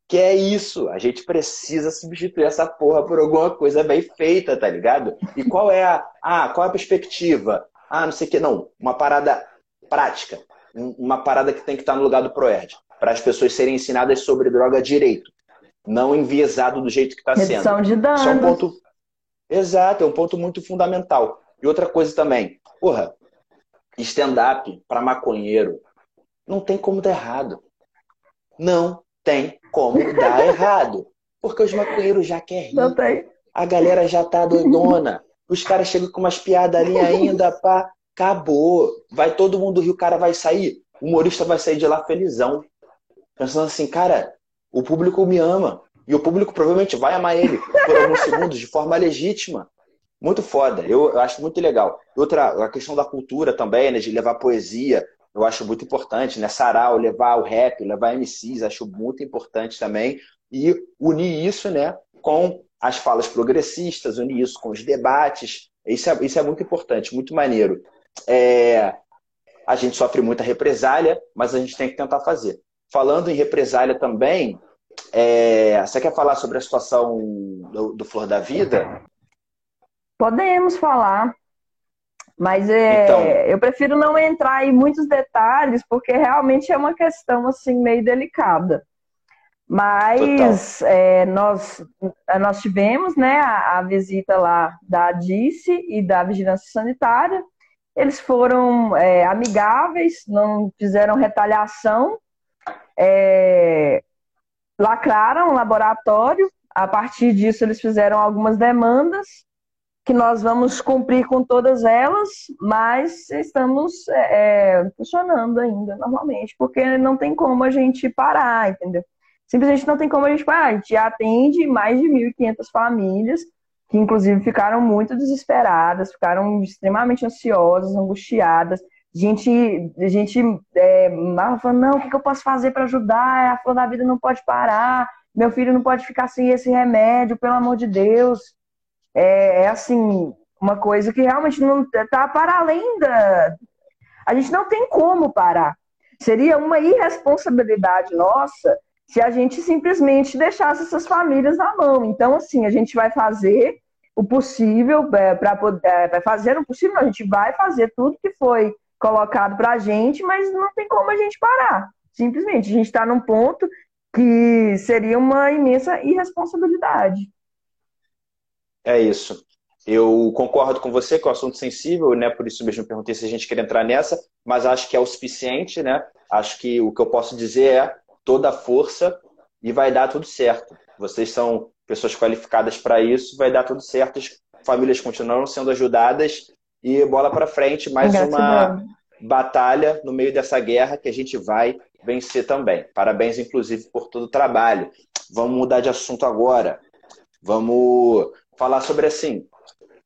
que é isso. A gente precisa substituir essa porra por alguma coisa bem feita, tá ligado? E qual é a, ah, qual é a perspectiva? Ah, não sei o que. Não, uma parada prática. Uma parada que tem que estar no lugar do ProErd. Para as pessoas serem ensinadas sobre droga direito. não enviesado do jeito que está sendo. Redução de danos. Isso é um ponto. Exato, é um ponto muito fundamental. E outra coisa também, porra, stand-up para maconheiro não tem como dar errado. Não tem como dar errado. Porque os maconheiros já querem rir. Não tem. A galera já tá doidona. Os caras chegam com umas piadas ali ainda, pá. Acabou. Vai todo mundo rir, o cara vai sair. O humorista vai sair de lá felizão. Pensando assim, cara, o público me ama. E o público provavelmente vai amar ele por alguns segundos, de forma legítima. Muito foda. Eu, eu acho muito legal. Outra, a questão da cultura também, né? De levar poesia, eu acho muito importante, né? Sarau, levar o rap, levar MCs, acho muito importante também. E unir isso, né? Com as falas progressistas, unir isso com os debates. Isso é, isso é muito importante, muito maneiro. É, a gente sofre muita represália, mas a gente tem que tentar fazer. Falando em represália também, é, você quer falar sobre a situação do, do Flor da Vida? Podemos falar. Mas é, então, eu prefiro não entrar em muitos detalhes, porque realmente é uma questão assim meio delicada. Mas é, nós, nós tivemos né, a, a, visita lá da DICE e da Vigilância Sanitária. Eles foram é, amigáveis, não fizeram retaliação, é, lacraram o laboratório. A partir disso, eles fizeram algumas demandas que nós vamos cumprir com todas elas, mas estamos é, é, funcionando ainda normalmente, porque não tem como a gente parar, entendeu? Simplesmente não tem como a gente parar. A gente atende mais de 1.500 famílias, que inclusive ficaram muito desesperadas, ficaram extremamente ansiosas, angustiadas. Gente, gente é, falando, não, o que eu posso fazer para ajudar? A flor da vida não pode parar, meu filho não pode ficar sem esse remédio, pelo amor de Deus é, é assim, uma coisa que realmente não está para além da. A gente não tem como parar. Seria uma irresponsabilidade nossa se a gente simplesmente deixasse essas famílias na mão. Então, assim, a gente vai fazer o possível é, para poder. É, fazer o possível, a gente vai fazer tudo que foi colocado para a gente, mas não tem como a gente parar. Simplesmente, a gente está num ponto que seria uma imensa irresponsabilidade. É isso. Eu concordo com você que é um assunto sensível, né? Por isso mesmo perguntei se a gente quer entrar nessa, mas acho que é o suficiente, né? Acho que o que eu posso dizer é toda a força e vai dar tudo certo. Vocês são pessoas qualificadas para isso, vai dar tudo certo. As famílias continuarão sendo ajudadas e bola para frente, mais uma batalha no meio dessa guerra que a gente vai vencer também. Parabéns, inclusive, por todo o trabalho. Vamos mudar de assunto agora. Vamos falar sobre assim,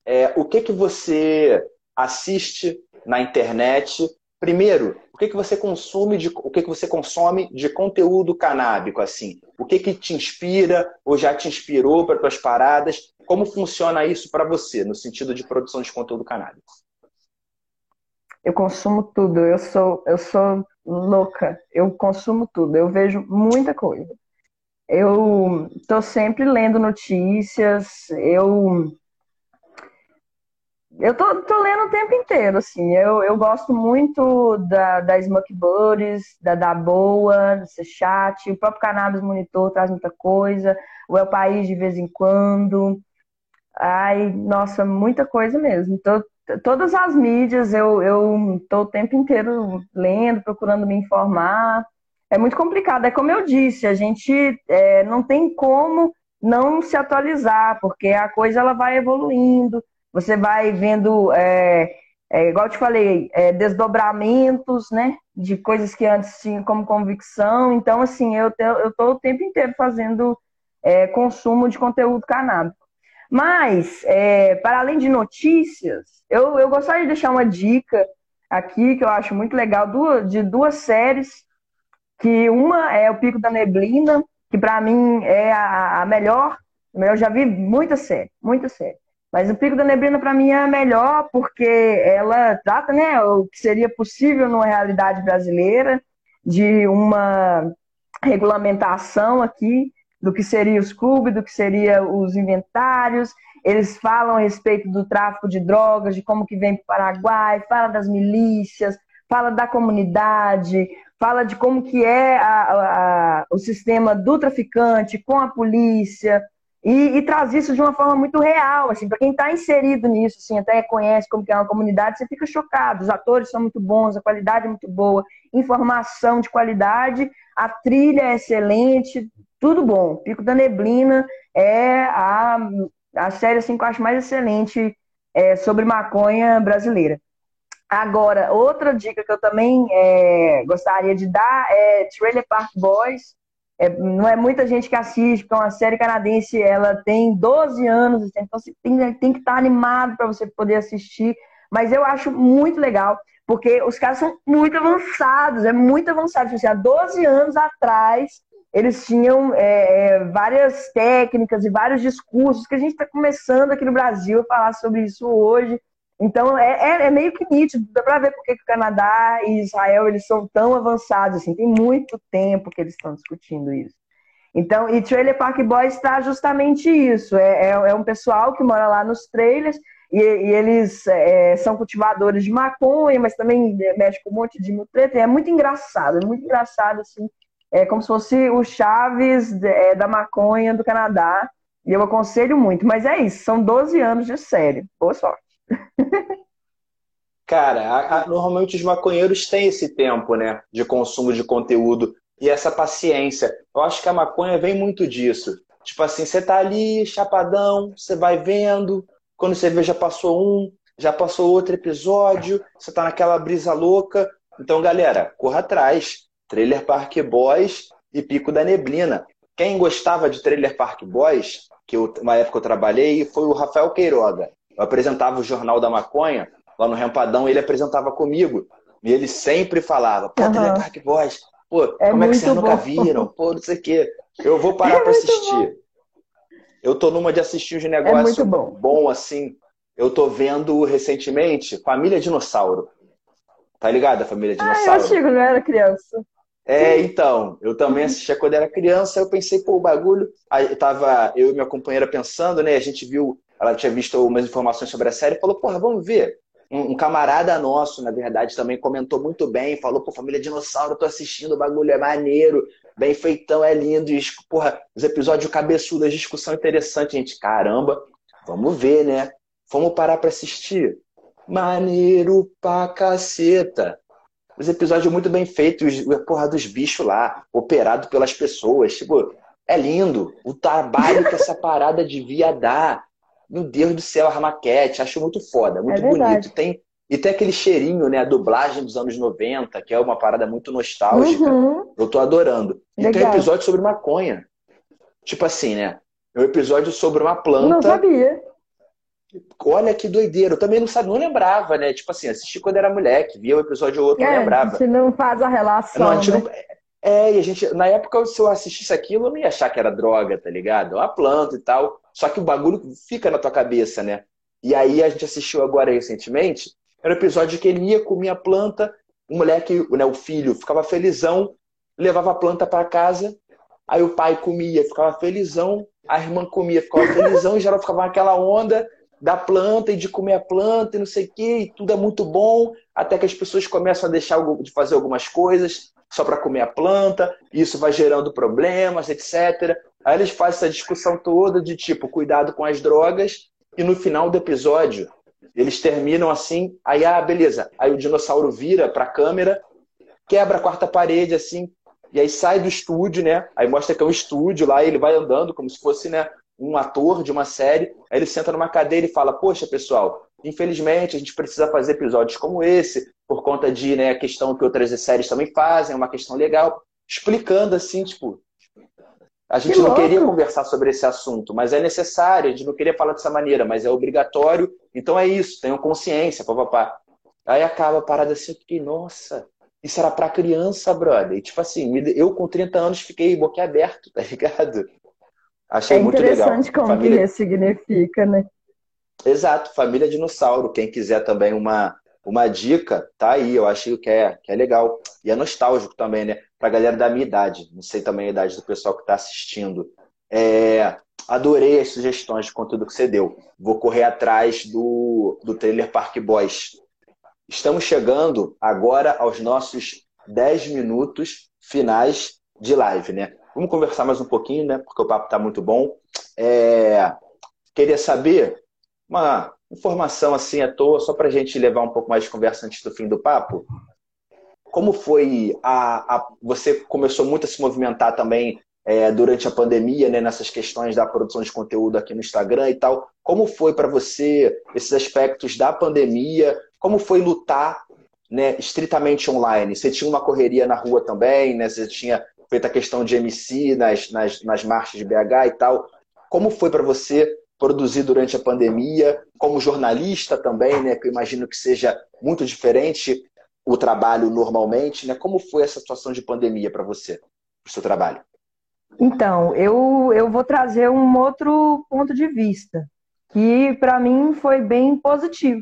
é, o que que você assiste na internet? Primeiro, o que que você consome de, o que que você consome de conteúdo canábico assim? O que que te inspira ou já te inspirou para tuas paradas? Como funciona isso para você no sentido de produção de conteúdo canábico? Eu consumo tudo. Eu sou eu sou louca. Eu consumo tudo. Eu vejo muita coisa. Eu estou sempre lendo notícias, eu eu tô, tô lendo o tempo inteiro, assim. Eu, eu gosto muito da, da Smoke Buddies, da Da Boa, do Chat, o próprio Cannabis Monitor traz muita coisa, o El País de vez em quando. Ai, nossa, muita coisa mesmo. Tô, todas as mídias eu, eu tô o tempo inteiro lendo, procurando me informar é muito complicado. É como eu disse, a gente é, não tem como não se atualizar, porque a coisa ela vai evoluindo, você vai vendo, é, é, igual eu te falei, é, desdobramentos, né, de coisas que antes tinham como convicção. Então, assim, eu estou o tempo inteiro fazendo é, consumo de conteúdo canábico. Mas, é, para além de notícias, eu, eu gostaria de deixar uma dica aqui que eu acho muito legal de duas séries que uma é o Pico da Neblina, que para mim é a, a, melhor. Eu já vi muita série, muita série. Mas o Pico da Neblina para mim é a melhor porque ela trata, né, o que seria possível numa realidade brasileira de uma regulamentação aqui do que seria os clubes, do que seria os inventários. Eles falam a respeito do tráfico de drogas, de como que vem para o Paraguai, fala das milícias, fala da comunidade, fala de como que é a, a, o sistema do traficante com a polícia, e, e, traz isso de uma forma muito real, assim, para quem está inserido nisso, assim, até conhece como que é uma comunidade, você fica chocado. Os atores são muito bons, a qualidade é muito boa, informação de qualidade, a trilha é excelente, tudo bom. Pico da Neblina é a, a série assim, que eu acho mais excelente é, sobre maconha brasileira. Agora, outra dica que eu também é, gostaria de dar é Trailer Park Boys, é, não é muita gente que assiste, porque é uma série canadense, ela tem 12 anos, assim, então você tem, tem que estar animado para você poder assistir. Mas eu acho muito legal, porque os caras são muito avançados, é muito avançado. Tipo assim, há 12 anos atrás, eles tinham é, é, várias técnicas e vários discursos que a gente está começando aqui no Brasil a falar sobre isso hoje. Então é, é, é, meio que nítido, dá para ver porque que o Canadá e Israel eles são tão avançados assim, tem muito tempo que eles estão discutindo isso. Então, e Trailer Park Boys está justamente isso, é, é, é, um pessoal que mora lá nos trailers e, e eles é, são cultivadores de maconha, mas também mexe com um monte de mutreta, e é muito engraçado, é muito engraçado assim, é como se fosse o Chaves é, da maconha do Canadá, e eu aconselho muito, mas é isso, são 12 anos de série, boa sorte. Cara, a, a, normalmente os maconheiros têm esse tempo, né, de consumo de conteúdo e essa paciência. Eu acho que a maconha vem muito disso. Tipo assim, você tá ali, chapadão, você vai vendo, quando você vê já passou um, já passou outro episódio, você tá naquela brisa louca. Então, galera, corra atrás. Trailer Park Boys e Pico da Neblina. Quem gostava de Trailer Park Boys, que eu, uma época eu trabalhei, foi o Rafael Queiroga. Eu apresentava o Jornal da Maconha, lá no Rempadão, ele apresentava comigo. E ele sempre falava, pô, uhum. Park Boys, pô, é como é que vocês nunca viram? Pô, não sei o quê. Eu vou parar é para assistir. Bom. Eu tô numa de assistir um negócio é bom. bom assim. Eu tô vendo recentemente Família Dinossauro. Tá ligado a Família Dinossauro? Ah, eu assisti quando era criança. É, então, eu também assistia quando era criança, eu pensei, pô, o bagulho. Aí tava eu e minha companheira pensando, né? A gente viu ela tinha visto umas informações sobre a série e falou, porra, vamos ver. Um, um, camarada nosso, na verdade, também comentou muito bem, falou, pô, família dinossauro, tô assistindo, o bagulho é maneiro, bem feitão, é lindo, e, porra, os episódios cabeçudos, discussão interessante, gente, caramba, vamos ver, né? Vamos parar para assistir. Maneiro pra caceta. Os episódios muito bem feitos, porra dos bichos lá, operado pelas pessoas, tipo, é lindo. O trabalho que essa parada devia dar meu Deus do céu, a maquete, acho muito foda, muito é bonito. Tem, e tem aquele cheirinho, né? A dublagem dos anos 90, que é uma parada muito nostálgica. Uhum. Eu tô adorando. E Legal. tem um episódio sobre maconha. Tipo assim, né? É um episódio sobre uma planta. Não sabia. Olha que doideira. Eu também não sabia, não lembrava, né? Tipo assim, assisti quando era moleque, via o um episódio ou outro, é, não lembrava. A gente não faz a relação. Não, a gente né? não... É, e a gente, na época, se eu assistisse aquilo, eu não ia achar que era droga, tá ligado? É uma planta e tal. Só que o bagulho fica na tua cabeça, né? E aí a gente assistiu agora recentemente, era um episódio que ele ia comer a planta, o moleque, né, o filho, ficava felizão, levava a planta para casa, aí o pai comia, ficava felizão, a irmã comia, ficava felizão, e já ficava naquela onda da planta e de comer a planta e não sei o quê, e tudo é muito bom, até que as pessoas começam a deixar de fazer algumas coisas só para comer a planta, isso vai gerando problemas, etc. Aí eles fazem essa discussão toda de tipo, cuidado com as drogas, e no final do episódio, eles terminam assim, aí, ah, beleza. Aí o dinossauro vira para a câmera, quebra a quarta parede, assim, e aí sai do estúdio, né? Aí mostra que é um estúdio lá, ele vai andando como se fosse, né, um ator de uma série. Aí ele senta numa cadeira e fala: Poxa, pessoal, infelizmente a gente precisa fazer episódios como esse, por conta de né, a questão que outras séries também fazem, é uma questão legal. Explicando assim, tipo, a gente que não queria conversar sobre esse assunto, mas é necessário, a gente não queria falar dessa maneira, mas é obrigatório, então é isso, tenham consciência, papapá. Aí acaba a parada assim, eu fiquei, nossa, isso era pra criança, brother. E tipo assim, eu com 30 anos fiquei boquiaberto, tá ligado? Achei é muito legal. É interessante como família... que ressignifica, né? Exato, família dinossauro. Quem quiser também uma, uma dica, tá aí, eu acho que é, que é legal. E é nostálgico também, né? Pra galera da minha idade. Não sei também a idade do pessoal que está assistindo. É, adorei as sugestões de conteúdo que você deu. Vou correr atrás do, do trailer Park Boys. Estamos chegando agora aos nossos 10 minutos finais de live, né? Vamos conversar mais um pouquinho, né? Porque o papo está muito bom. É... Queria saber uma informação assim à toa, só para a gente levar um pouco mais de conversa antes do fim do papo. Como foi a, a você começou muito a se movimentar também é, durante a pandemia, né, nessas questões da produção de conteúdo aqui no Instagram e tal. Como foi para você esses aspectos da pandemia? Como foi lutar né, estritamente online? Você tinha uma correria na rua também, né? Você tinha feito a questão de MC nas, nas, nas marchas de BH e tal. Como foi para você produzir durante a pandemia, como jornalista também, né? Que eu imagino que seja muito diferente o trabalho normalmente, né? Como foi essa situação de pandemia para você, o seu trabalho? Então, eu, eu vou trazer um outro ponto de vista, que para mim foi bem positivo,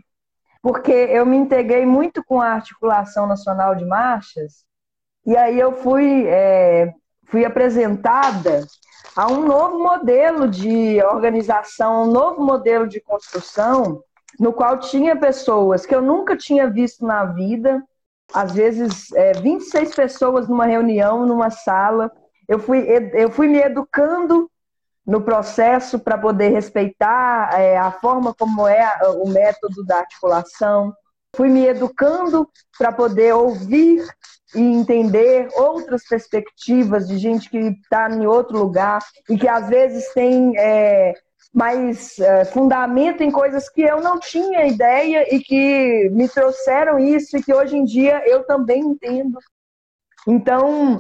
porque eu me integrei muito com a Articulação Nacional de Marchas, e aí eu fui, é, fui apresentada a um novo modelo de organização, um novo modelo de construção, no qual tinha pessoas que eu nunca tinha visto na vida, às vezes é, 26 pessoas numa reunião, numa sala, eu fui, eu fui me educando no processo para poder respeitar é, a forma como é o método da articulação. Fui me educando para poder ouvir e entender outras perspectivas de gente que está em outro lugar e que às vezes tem é, mais é, fundamento em coisas que eu não tinha ideia e que me trouxeram isso e que hoje em dia eu também entendo. Então,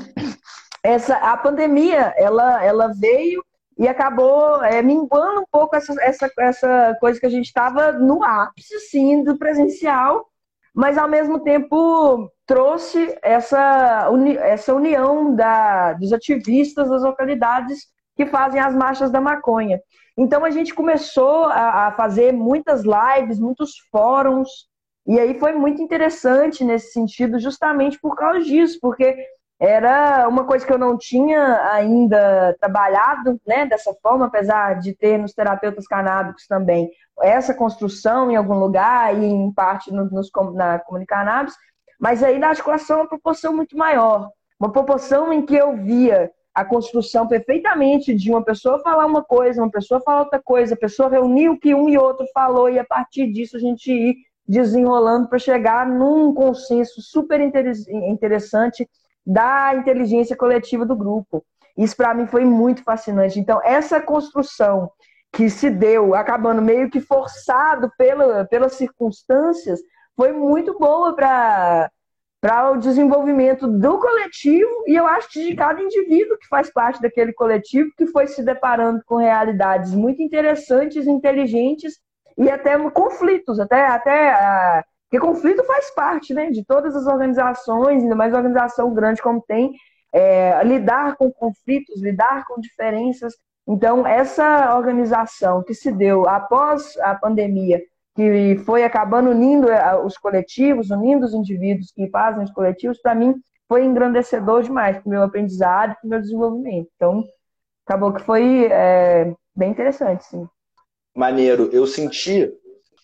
essa a pandemia ela, ela veio e acabou é, minguando um pouco essa, essa, essa coisa que a gente estava no ápice, sim, do presencial, mas ao mesmo tempo trouxe essa, uni, essa união da, dos ativistas das localidades que fazem as marchas da maconha. Então a gente começou a, a fazer muitas lives, muitos fóruns, e aí foi muito interessante nesse sentido, justamente por causa disso, porque era uma coisa que eu não tinha ainda trabalhado né, dessa forma, apesar de ter nos terapeutas canábicos também essa construção em algum lugar e em parte no, nos, na Comunicanabis, mas aí na articulação uma proporção muito maior, uma proporção em que eu via a construção perfeitamente de uma pessoa falar uma coisa, uma pessoa falar outra coisa, a pessoa reunir o que um e outro falou e a partir disso a gente ir desenrolando para chegar num consenso super interessante da inteligência coletiva do grupo. Isso para mim foi muito fascinante. Então, essa construção que se deu, acabando meio que forçado pela, pelas circunstâncias, foi muito boa para para o desenvolvimento do coletivo e eu acho de cada indivíduo que faz parte daquele coletivo que foi se deparando com realidades muito interessantes, inteligentes e até conflitos, até até porque conflito faz parte né, de todas as organizações, ainda mais organização grande como tem, é, lidar com conflitos, lidar com diferenças. Então, essa organização que se deu após a pandemia, que foi acabando unindo é, os coletivos, unindo os indivíduos que fazem os coletivos, para mim foi engrandecedor demais para o meu aprendizado, para o meu desenvolvimento. Então, acabou que foi é, bem interessante, sim. Maneiro. Eu senti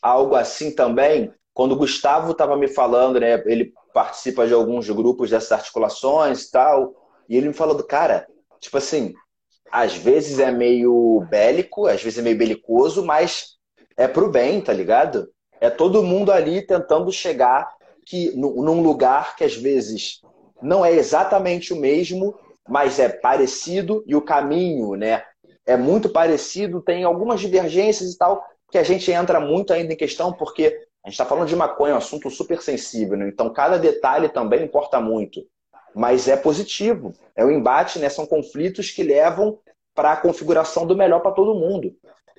algo assim também quando o Gustavo estava me falando, né, ele participa de alguns grupos dessas articulações e tal, e ele me falou cara, tipo assim, às vezes é meio bélico, às vezes é meio belicoso, mas é pro bem, tá ligado? É todo mundo ali tentando chegar que num lugar que às vezes não é exatamente o mesmo, mas é parecido e o caminho, né, é muito parecido, tem algumas divergências e tal, que a gente entra muito ainda em questão porque a gente está falando de maconha, é um assunto super sensível, né? então cada detalhe também importa muito. Mas é positivo. É o um embate, né? são conflitos que levam para a configuração do melhor para todo mundo.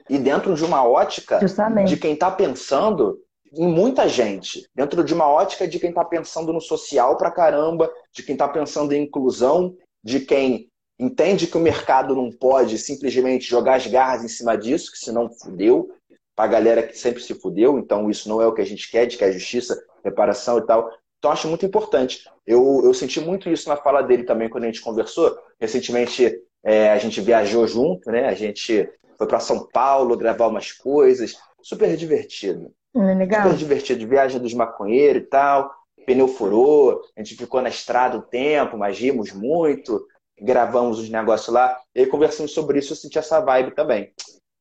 E dentro de uma ótica Justamente. de quem está pensando em muita gente, dentro de uma ótica de quem está pensando no social para caramba, de quem está pensando em inclusão, de quem entende que o mercado não pode simplesmente jogar as garras em cima disso, que senão fudeu, para a galera que sempre se fudeu, então isso não é o que a gente quer, de que é justiça, reparação e tal. Então acho muito importante. Eu, eu senti muito isso na fala dele também quando a gente conversou. Recentemente é, a gente viajou junto, né? A gente foi para São Paulo gravar umas coisas. Super divertido. É legal. Super divertido. Viagem dos maconheiros e tal. pneu furou, a gente ficou na estrada um tempo, mas rimos muito, gravamos os negócios lá, e aí conversamos sobre isso, eu senti essa vibe também.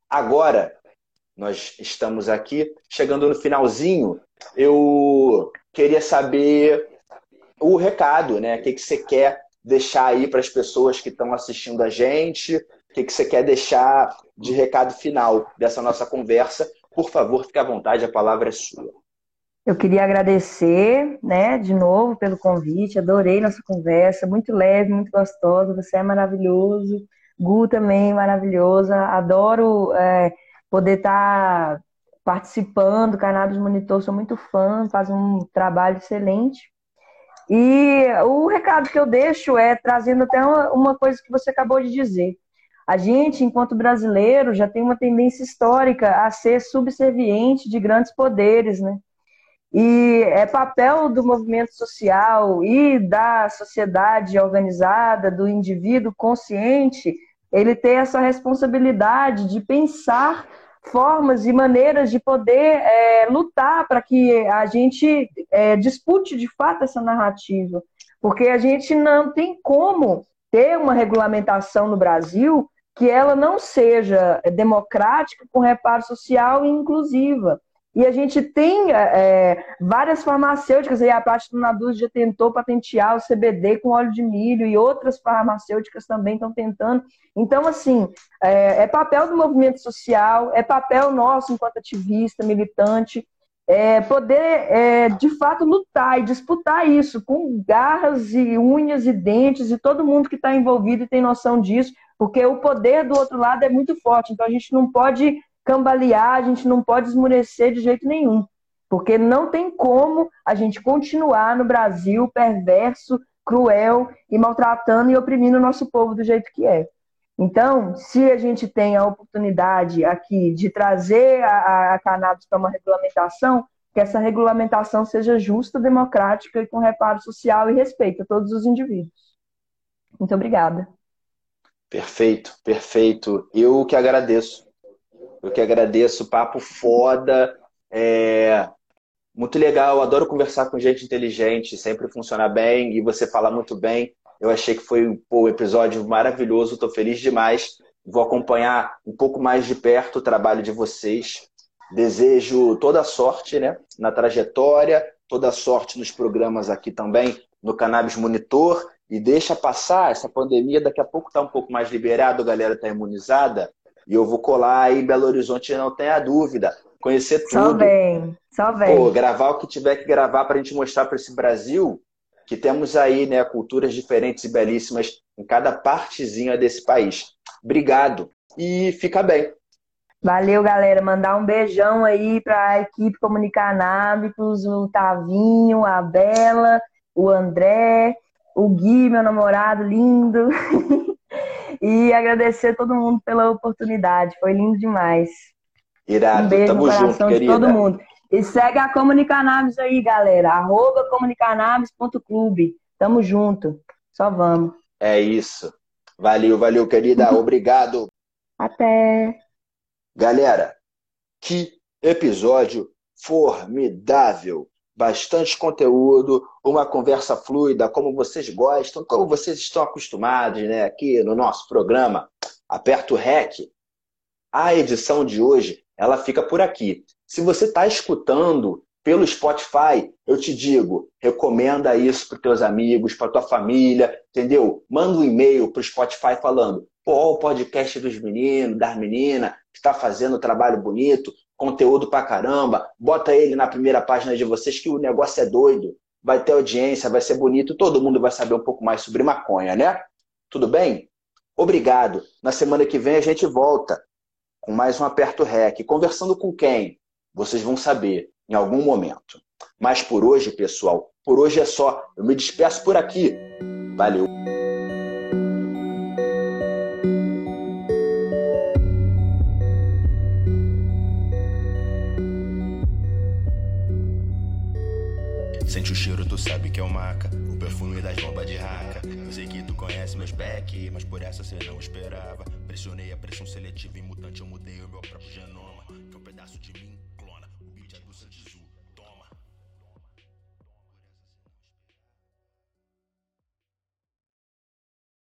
Agora, nós estamos aqui, chegando no finalzinho, eu queria saber o recado, né? O que, que você quer deixar aí para as pessoas que estão assistindo a gente? O que, que você quer deixar de recado final dessa nossa conversa? Por favor, fique à vontade, a palavra é sua. Eu queria agradecer, né, de novo pelo convite. Adorei nossa conversa, muito leve, muito gostosa. Você é maravilhoso. Gu também maravilhosa. Adoro é, poder estar tá participando. Cannabis Monitor, sou muito fã, faz um trabalho excelente. E o recado que eu deixo é trazendo até uma, coisa que você acabou de dizer. A gente, enquanto brasileiro, já tem uma tendência histórica a ser subserviente de grandes poderes, né? E é papel do movimento social e da sociedade organizada, do indivíduo consciente, ele ter essa responsabilidade de pensar formas e maneiras de poder é, lutar para que a gente é, dispute de fato essa narrativa. Porque a gente não tem como ter uma regulamentação no Brasil que ela não seja democrática, com reparo social e inclusiva. E a gente tem é, várias farmacêuticas, aí a Platinum Naduz já tentou patentear o CBD com óleo de milho e outras farmacêuticas também estão tentando. Então, assim, é, é papel do movimento social, é papel nosso enquanto ativista, militante, é, poder, é, de fato, lutar e disputar isso com garras e unhas e dentes e todo mundo que está envolvido e tem noção disso, porque o poder do outro lado é muito forte. Então, a gente não pode cambalear, a gente não pode esmurecer de jeito nenhum. Porque não tem como a gente continuar no Brasil perverso, cruel e maltratando e oprimindo o nosso povo do jeito que é. Então, se a gente tem a oportunidade aqui de trazer a, a cannabis para uma regulamentação, que essa regulamentação seja justa, democrática e com reparo social e respeito a todos os indivíduos. Muito obrigada. Perfeito, perfeito. Eu que agradeço eu que agradeço, papo foda. É muito legal, adoro conversar com gente inteligente, sempre funciona bem e você fala muito bem. Eu achei que foi pô, um episódio maravilhoso, estou feliz demais. Vou acompanhar um pouco mais de perto o trabalho de vocês. Desejo toda sorte né, na trajetória, toda sorte nos programas aqui também, no Cannabis Monitor. E deixa passar essa pandemia, daqui a pouco está um pouco mais liberado, a galera está imunizada. E eu vou colar aí Belo Horizonte, não tenha dúvida. Conhecer tudo. Só vem, só vem. Pô, gravar o que tiver que gravar para a gente mostrar para esse Brasil que temos aí né, culturas diferentes e belíssimas em cada partezinha desse país. Obrigado e fica bem. Valeu, galera. Mandar um beijão aí para a equipe Comunicar Nábicos, o Tavinho, a Bela, o André, o Gui, meu namorado lindo. E agradecer a todo mundo pela oportunidade. Foi lindo demais. Irado, um beijo tamo no coração junto, de querida. todo mundo. E segue a Comunicanabis aí, galera. Arroba comunicanabis.clube. Tamo junto. Só vamos. É isso. Valeu, valeu, querida. Obrigado. Até. Galera, que episódio formidável bastante conteúdo, uma conversa fluida, como vocês gostam, como vocês estão acostumados, né? Aqui no nosso programa, aperta o REC. A edição de hoje, ela fica por aqui. Se você está escutando pelo Spotify, eu te digo, recomenda isso para teus amigos, para tua família, entendeu? Manda um e-mail para o Spotify falando, pô, o podcast dos meninos, das meninas, está fazendo um trabalho bonito, conteúdo pra caramba, bota ele na primeira página de vocês que o negócio é doido, vai ter audiência, vai ser bonito, todo mundo vai saber um pouco mais sobre maconha, né? Tudo bem? Obrigado. Na semana que vem a gente volta com mais um Aperto Rec. Conversando com quem? Vocês vão saber em algum momento. Mas por hoje, pessoal, por hoje é só. Eu me despeço por aqui. Valeu. Sabe que é o maca. O perfume das bombas de raca. Eu sei que tu conhece meus back, mas por essa cê não esperava. Pressionei a pressão seletiva e mutante, eu mudei o meu próprio genoma. Que é um pedaço de mim